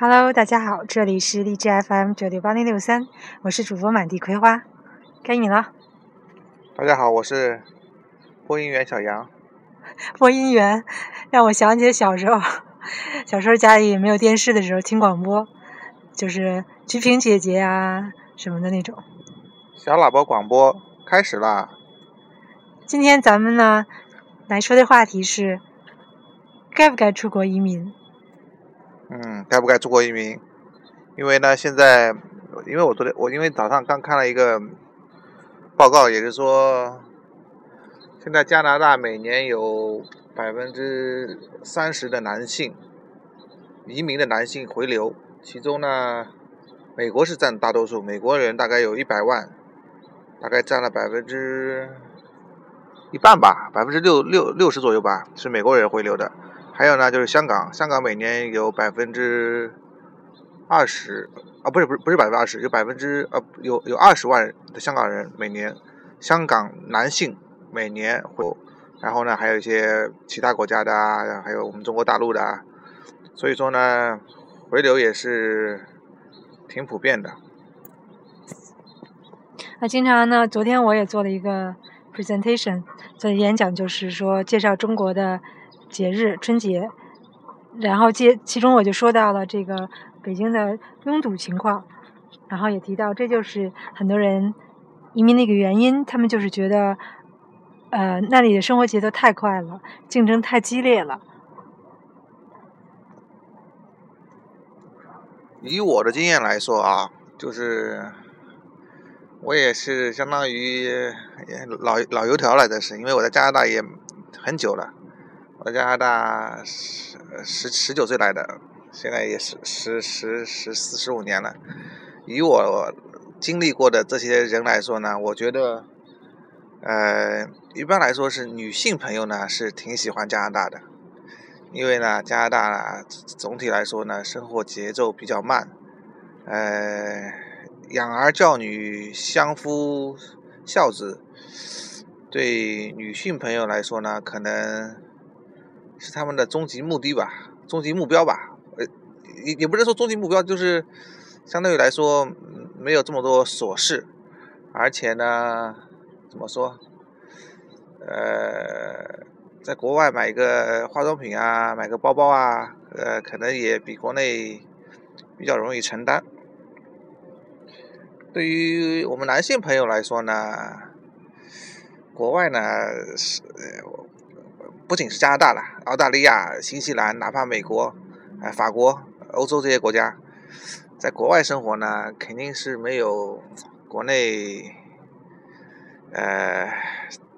Hello，大家好，这里是荔枝 FM 九六八零六三，我是主播满地葵花，该你了。大家好，我是播音员小杨。播音员让我想起小时候，小时候家里没有电视的时候听广播，就是鞠萍姐姐啊什么的那种。小喇叭广播开始啦！今天咱们呢来说的话题是，该不该出国移民？嗯，该不该出国移民？因为呢，现在因为我昨天我因为早上刚看了一个报告，也就是说，现在加拿大每年有百分之三十的男性移民的男性回流，其中呢，美国是占大多数，美国人大概有一百万，大概占了百分之一半吧，百分之六六六十左右吧，是美国人回流的。还有呢，就是香港，香港每年有百分之二十啊，不是不是不是百分之二十，有百分之呃有有二十万的香港人每年，香港男性每年会，然后呢还有一些其他国家的啊，还有我们中国大陆的啊，所以说呢回流也是挺普遍的。那经常呢，昨天我也做了一个 presentation，做演讲，就是说介绍中国的。节日春节，然后接其中我就说到了这个北京的拥堵情况，然后也提到这就是很多人移民的一个原因，他们就是觉得，呃，那里的生活节奏太快了，竞争太激烈了。以我的经验来说啊，就是我也是相当于老老油条了，这是因为我在加拿大也很久了。我加拿大十十十九岁来的，现在也是十十十四十五年了。以我经历过的这些人来说呢，我觉得，呃，一般来说是女性朋友呢是挺喜欢加拿大的，因为呢加拿大呢总体来说呢生活节奏比较慢，呃，养儿教女、相夫孝子，对女性朋友来说呢可能。是他们的终极目的吧，终极目标吧，呃，也也不是说终极目标，就是相对于来说没有这么多琐事，而且呢，怎么说，呃，在国外买个化妆品啊，买个包包啊，呃，可能也比国内比较容易承担。对于我们男性朋友来说呢，国外呢是。呃不仅是加拿大了，澳大利亚、新西兰，哪怕美国、哎法国、欧洲这些国家，在国外生活呢，肯定是没有国内呃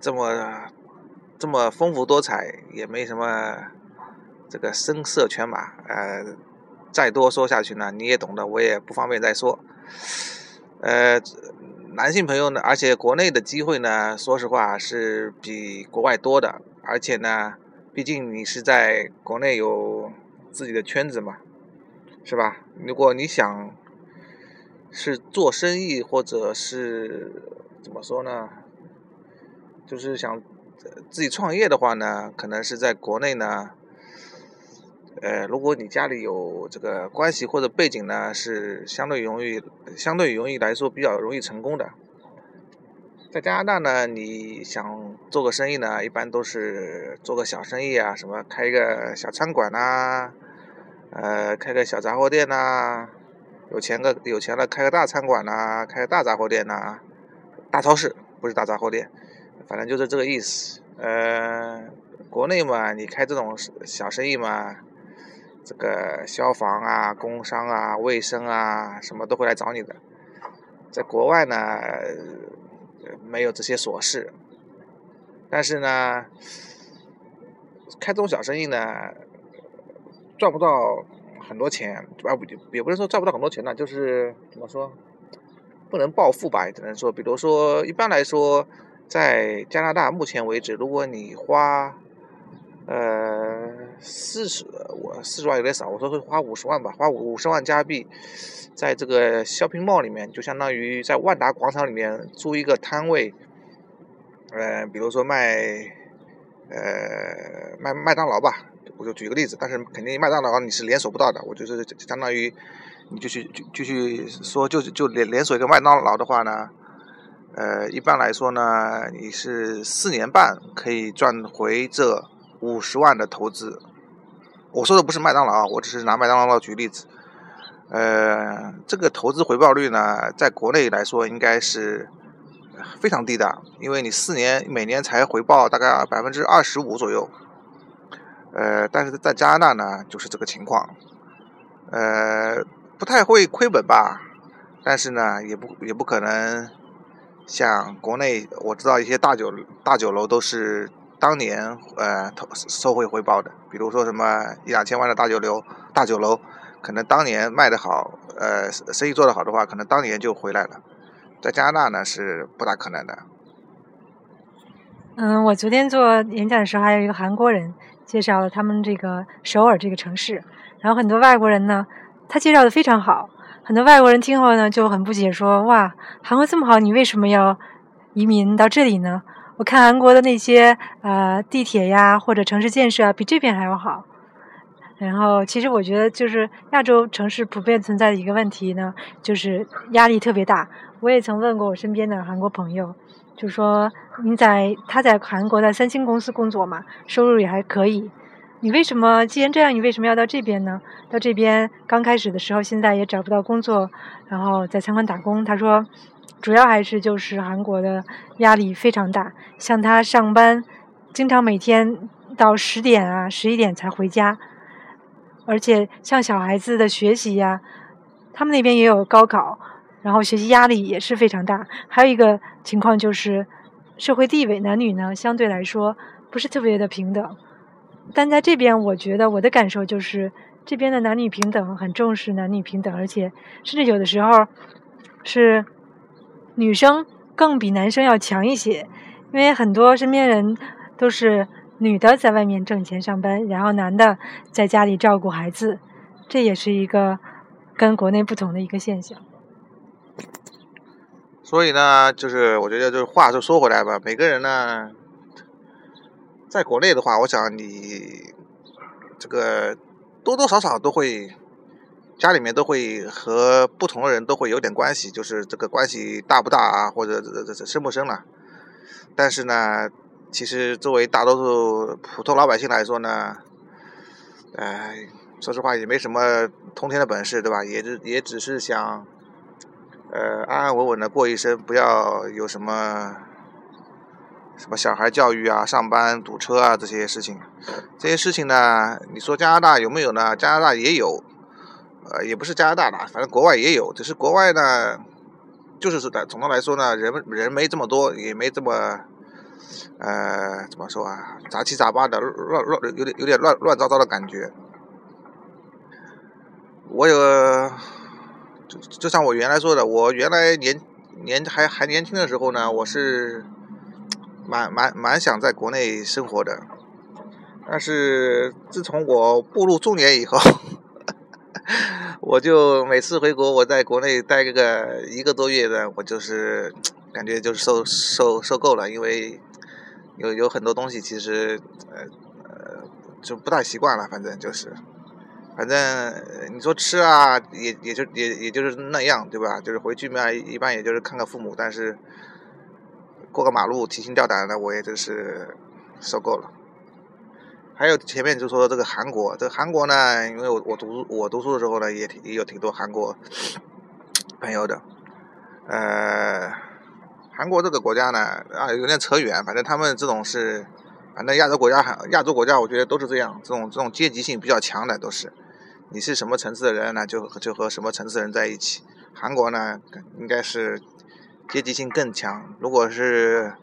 这么这么丰富多彩，也没什么这个声色犬马。呃，再多说下去呢，你也懂的，我也不方便再说。呃，男性朋友呢，而且国内的机会呢，说实话是比国外多的。而且呢，毕竟你是在国内有自己的圈子嘛，是吧？如果你想是做生意，或者是怎么说呢？就是想自己创业的话呢，可能是在国内呢，呃，如果你家里有这个关系或者背景呢，是相对容易，相对容易来说比较容易成功的。在加拿大呢，你想做个生意呢，一般都是做个小生意啊，什么开一个小餐馆呐，呃，开个小杂货店呐，有钱个有钱了开个大餐馆呐，开个大杂货店呐，大超市不是大杂货店，反正就是这个意思。呃，国内嘛，你开这种小生意嘛，这个消防啊、工商啊、卫生啊，什么都会来找你的。在国外呢。没有这些琐事，但是呢，开这种小生意呢，赚不到很多钱，啊不，也不是说赚不到很多钱呢，就是怎么说，不能暴富吧，只能说，比如说，一般来说，在加拿大目前为止，如果你花，呃，四十，我四十万有点少，我说会花五十万吧，花五五十万加币。在这个 shopping mall 里面，就相当于在万达广场里面租一个摊位，呃，比如说卖，呃，卖麦当劳吧，我就举个例子，但是肯定麦当劳你是连锁不到的，我就是相当于你就去就就去说就就连连锁一个麦当劳的话呢，呃，一般来说呢，你是四年半可以赚回这五十万的投资。我说的不是麦当劳，我只是拿麦当劳举例子。呃，这个投资回报率呢，在国内来说应该是非常低的，因为你四年每年才回报大概百分之二十五左右。呃，但是在加拿大呢，就是这个情况，呃，不太会亏本吧，但是呢，也不也不可能像国内，我知道一些大酒大酒楼都是当年呃投收回回报的，比如说什么一两千万的大酒楼大酒楼。可能当年卖得好，呃，生意做得好的话，可能当年就回来了。在加拿大呢，是不大可能的。嗯，我昨天做演讲的时候，还有一个韩国人介绍了他们这个首尔这个城市，然后很多外国人呢，他介绍的非常好。很多外国人听后呢，就很不解，说：“哇，韩国这么好，你为什么要移民到这里呢？我看韩国的那些呃地铁呀，或者城市建设啊，比这边还要好。”然后，其实我觉得，就是亚洲城市普遍存在的一个问题呢，就是压力特别大。我也曾问过我身边的韩国朋友，就说你在他在韩国的三星公司工作嘛，收入也还可以。你为什么既然这样，你为什么要到这边呢？到这边刚开始的时候，现在也找不到工作，然后在餐馆打工。他说，主要还是就是韩国的压力非常大，像他上班，经常每天到十点啊、十一点才回家。而且像小孩子的学习呀，他们那边也有高考，然后学习压力也是非常大。还有一个情况就是，社会地位男女呢相对来说不是特别的平等。但在这边，我觉得我的感受就是，这边的男女平等很重视男女平等，而且甚至有的时候是女生更比男生要强一些，因为很多身边人都是。女的在外面挣钱上班，然后男的在家里照顾孩子，这也是一个跟国内不同的一个现象。所以呢，就是我觉得，就是话就说回来吧，每个人呢，在国内的话，我想你这个多多少少都会家里面都会和不同的人都会有点关系，就是这个关系大不大啊，或者这这深不深了。但是呢。其实，作为大多数普通老百姓来说呢，哎，说实话也没什么通天的本事，对吧？也只也只是想，呃，安安稳稳的过一生，不要有什么什么小孩教育啊、上班堵车啊这些事情。这些事情呢，你说加拿大有没有呢？加拿大也有，呃，也不是加拿大的，反正国外也有。只是国外呢，就是说的，总的来说呢，人人没这么多，也没这么。呃，怎么说啊？杂七杂八的，乱乱，有点有点乱乱糟糟的感觉。我有，就就像我原来说的，我原来年年还还年轻的时候呢，我是蛮蛮蛮想在国内生活的。但是自从我步入中年以后，我就每次回国，我在国内待个一个多月的，我就是感觉就是受受受够了，因为。有有很多东西其实，呃呃，就不太习惯了。反正就是，反正你说吃啊，也也就也也就是那样，对吧？就是回去嘛，一般也就是看看父母。但是过个马路提心吊胆的，我也真是受够了。还有前面就说这个韩国，这韩国呢，因为我我读我读书的时候呢，也也有挺多韩国 朋友的，呃。韩国这个国家呢，啊，有点扯远。反正他们这种是，反正亚洲国家，亚洲国家，我觉得都是这样。这种这种阶级性比较强的都是，你是什么层次的人呢，就就和什么层次的人在一起。韩国呢，应该是阶级性更强。如果是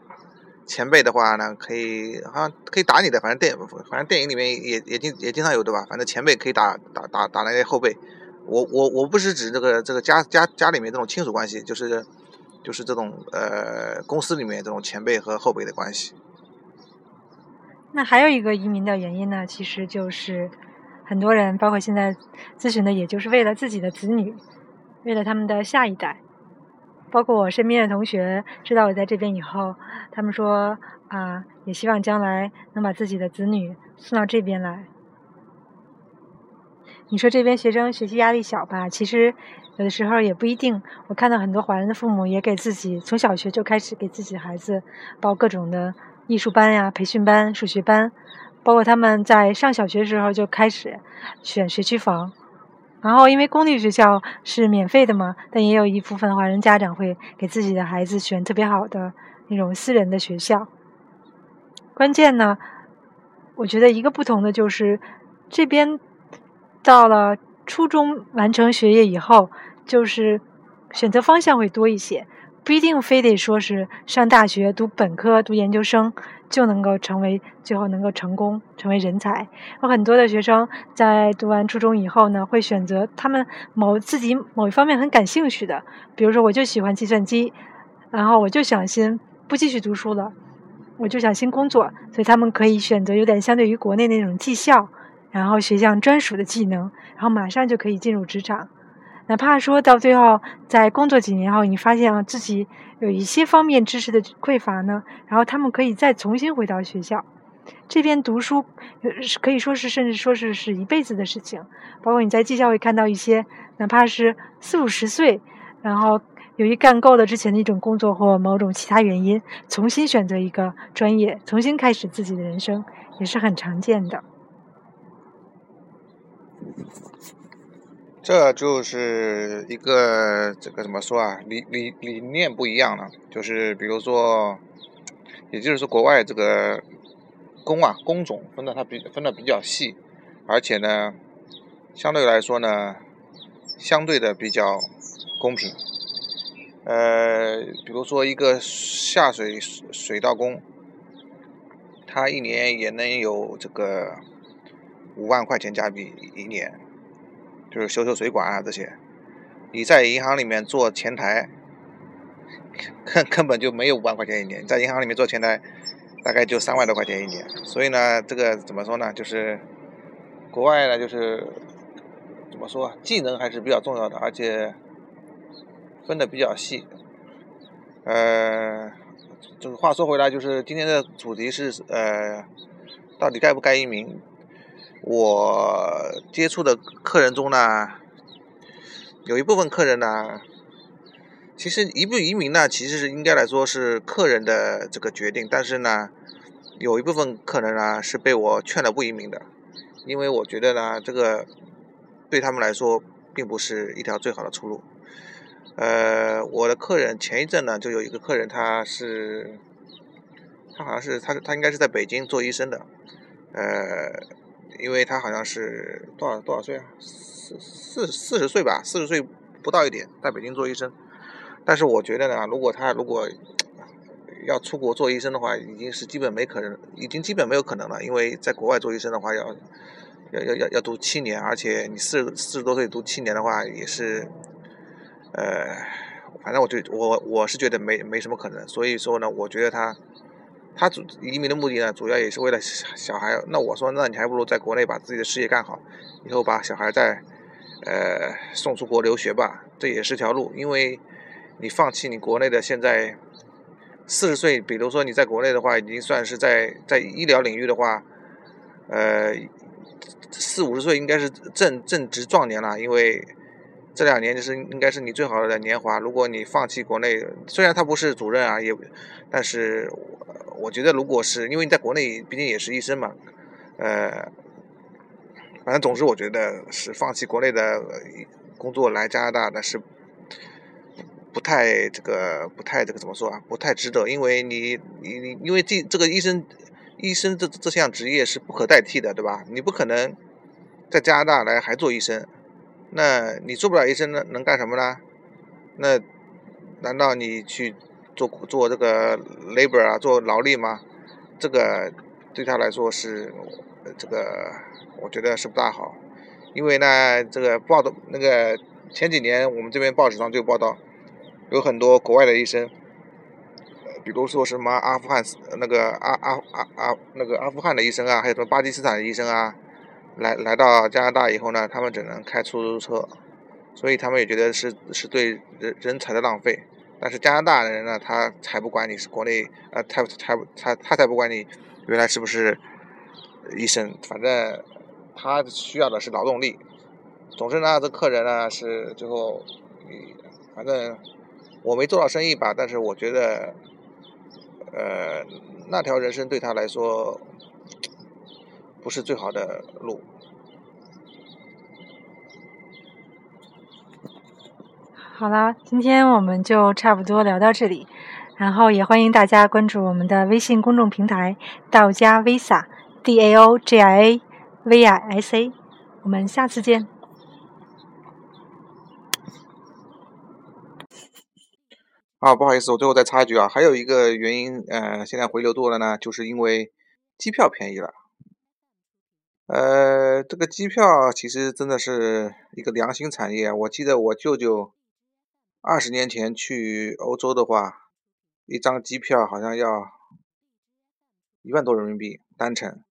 前辈的话呢，可以好像可以打你的，反正电反正电影里面也也经也经常有对吧？反正前辈可以打打打打那些后辈。我我我不是指这个这个家家家里面这种亲属关系，就是。就是这种呃，公司里面这种前辈和后辈的关系。那还有一个移民的原因呢，其实就是很多人，包括现在咨询的，也就是为了自己的子女，为了他们的下一代。包括我身边的同学知道我在这边以后，他们说啊，也希望将来能把自己的子女送到这边来。你说这边学生学习压力小吧？其实有的时候也不一定。我看到很多华人的父母也给自己从小学就开始给自己孩子报各种的艺术班呀、培训班、数学班，包括他们在上小学的时候就开始选学区房。然后因为公立学校是免费的嘛，但也有一部分华人家长会给自己的孩子选特别好的那种私人的学校。关键呢，我觉得一个不同的就是这边。到了初中完成学业以后，就是选择方向会多一些，不一定非得说是上大学读本科、读研究生就能够成为最后能够成功成为人才。有很多的学生在读完初中以后呢，会选择他们某自己某一方面很感兴趣的，比如说我就喜欢计算机，然后我就想先不继续读书了，我就想先工作，所以他们可以选择有点相对于国内那种技校。然后学项专属的技能，然后马上就可以进入职场。哪怕说到最后，在工作几年后，你发现了自己有一些方面知识的匮乏呢，然后他们可以再重新回到学校这边读书，可以说是甚至说是是一辈子的事情。包括你在技校会看到一些，哪怕是四五十岁，然后由于干够了之前的一种工作或某种其他原因，重新选择一个专业，重新开始自己的人生，也是很常见的。这就是一个这个怎么说啊？理理理念不一样了。就是比如说，也就是说，国外这个工啊工种分的它比分的比较细，而且呢，相对来说呢，相对的比较公平。呃，比如说一个下水水道工，他一年也能有这个五万块钱加币一年。就是修修水管啊这些，你在银行里面做前台，根 根本就没有五万块钱一年。在银行里面做前台，大概就三万多块钱一年。所以呢，这个怎么说呢？就是国外呢，就是怎么说，技能还是比较重要的，而且分的比较细。呃，就是话说回来，就是今天的主题是呃，到底该不该移民？我接触的客人中呢，有一部分客人呢，其实移不移民呢，其实是应该来说是客人的这个决定。但是呢，有一部分客人呢是被我劝了不移民的，因为我觉得呢，这个对他们来说并不是一条最好的出路。呃，我的客人前一阵呢，就有一个客人，他是他好像是他他应该是在北京做医生的，呃。因为他好像是多少多少岁啊？四四四十岁吧，四十岁不到一点，在北京做医生。但是我觉得呢，如果他如果要出国做医生的话，已经是基本没可能，已经基本没有可能了。因为在国外做医生的话，要要要要要读七年，而且你四四十多岁读七年的话，也是呃，反正我就我我是觉得没没什么可能。所以说呢，我觉得他。他主移民的目的呢，主要也是为了小孩。那我说，那你还不如在国内把自己的事业干好，以后把小孩再，呃，送出国留学吧，这也是条路。因为，你放弃你国内的现在，四十岁，比如说你在国内的话，已经算是在在医疗领域的话，呃，四五十岁应该是正正值壮年了，因为。这两年就是应该是你最好的年华。如果你放弃国内，虽然他不是主任啊，也，但是我觉得如果是因为你在国内毕竟也是医生嘛，呃，反正总之我觉得是放弃国内的工作来加拿大的是不太这个不太这个怎么说啊？不太值得，因为你你你因为这这个医生医生这这项职业是不可代替的，对吧？你不可能在加拿大来还做医生。那你做不了医生，能能干什么呢？那难道你去做做这个 labor 啊，做劳力吗？这个对他来说是这个，我觉得是不大好。因为呢，这个报道那个前几年我们这边报纸上就报道，有很多国外的医生，比如说什么阿富汗那个阿阿阿阿那个阿富汗的医生啊，还有什么巴基斯坦的医生啊。来来到加拿大以后呢，他们只能开出租车，所以他们也觉得是是对人人才的浪费。但是加拿大的人呢，他才不管你是国内，呃，他他他他才不管你原来是不是医生，反正他需要的是劳动力。总之呢，这客人呢是最后，反正我没做到生意吧，但是我觉得，呃，那条人生对他来说不是最好的路。好了，今天我们就差不多聊到这里，然后也欢迎大家关注我们的微信公众平台“道家 Visa”，D A O G I A V I S A，我们下次见。啊，不好意思，我最后再插一句啊，还有一个原因，呃，现在回流多了呢，就是因为机票便宜了。呃，这个机票其实真的是一个良心产业。我记得我舅舅二十年前去欧洲的话，一张机票好像要一万多人民币单程。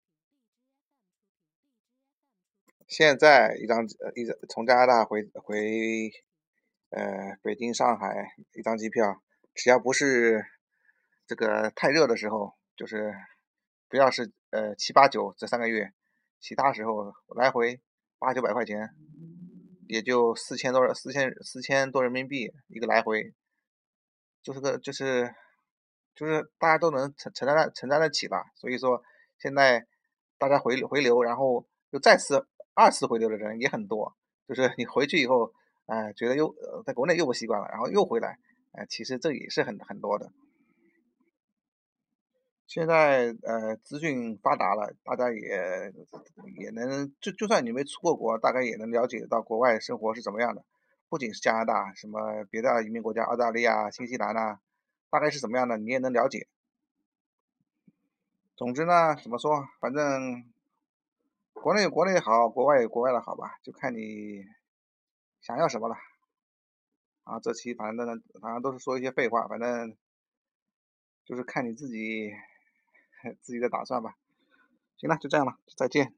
现在一张一从加拿大回回。呃，北京、上海一张机票，只要不是这个太热的时候，就是不要是呃七八九这三个月，其他时候来回八九百块钱，也就四千多四千四千多人民币一个来回，就是个就是就是大家都能承承担得承担得起吧。所以说现在大家回回流，然后又再次二次回流的人也很多，就是你回去以后。哎，觉得又在国内又不习惯了，然后又回来，哎，其实这也是很很多的。现在呃，资讯发达了，大家也也能就就算你没出过国，大概也能了解到国外生活是怎么样的。不仅是加拿大，什么别的移民国家，澳大利亚、新西兰啊，大概是怎么样的，你也能了解。总之呢，怎么说，反正国内有国内好，国外有国外的好吧，就看你。想要什么了？啊，这期反正反正都是说一些废话，反正就是看你自己自己的打算吧。行了，就这样了，再见。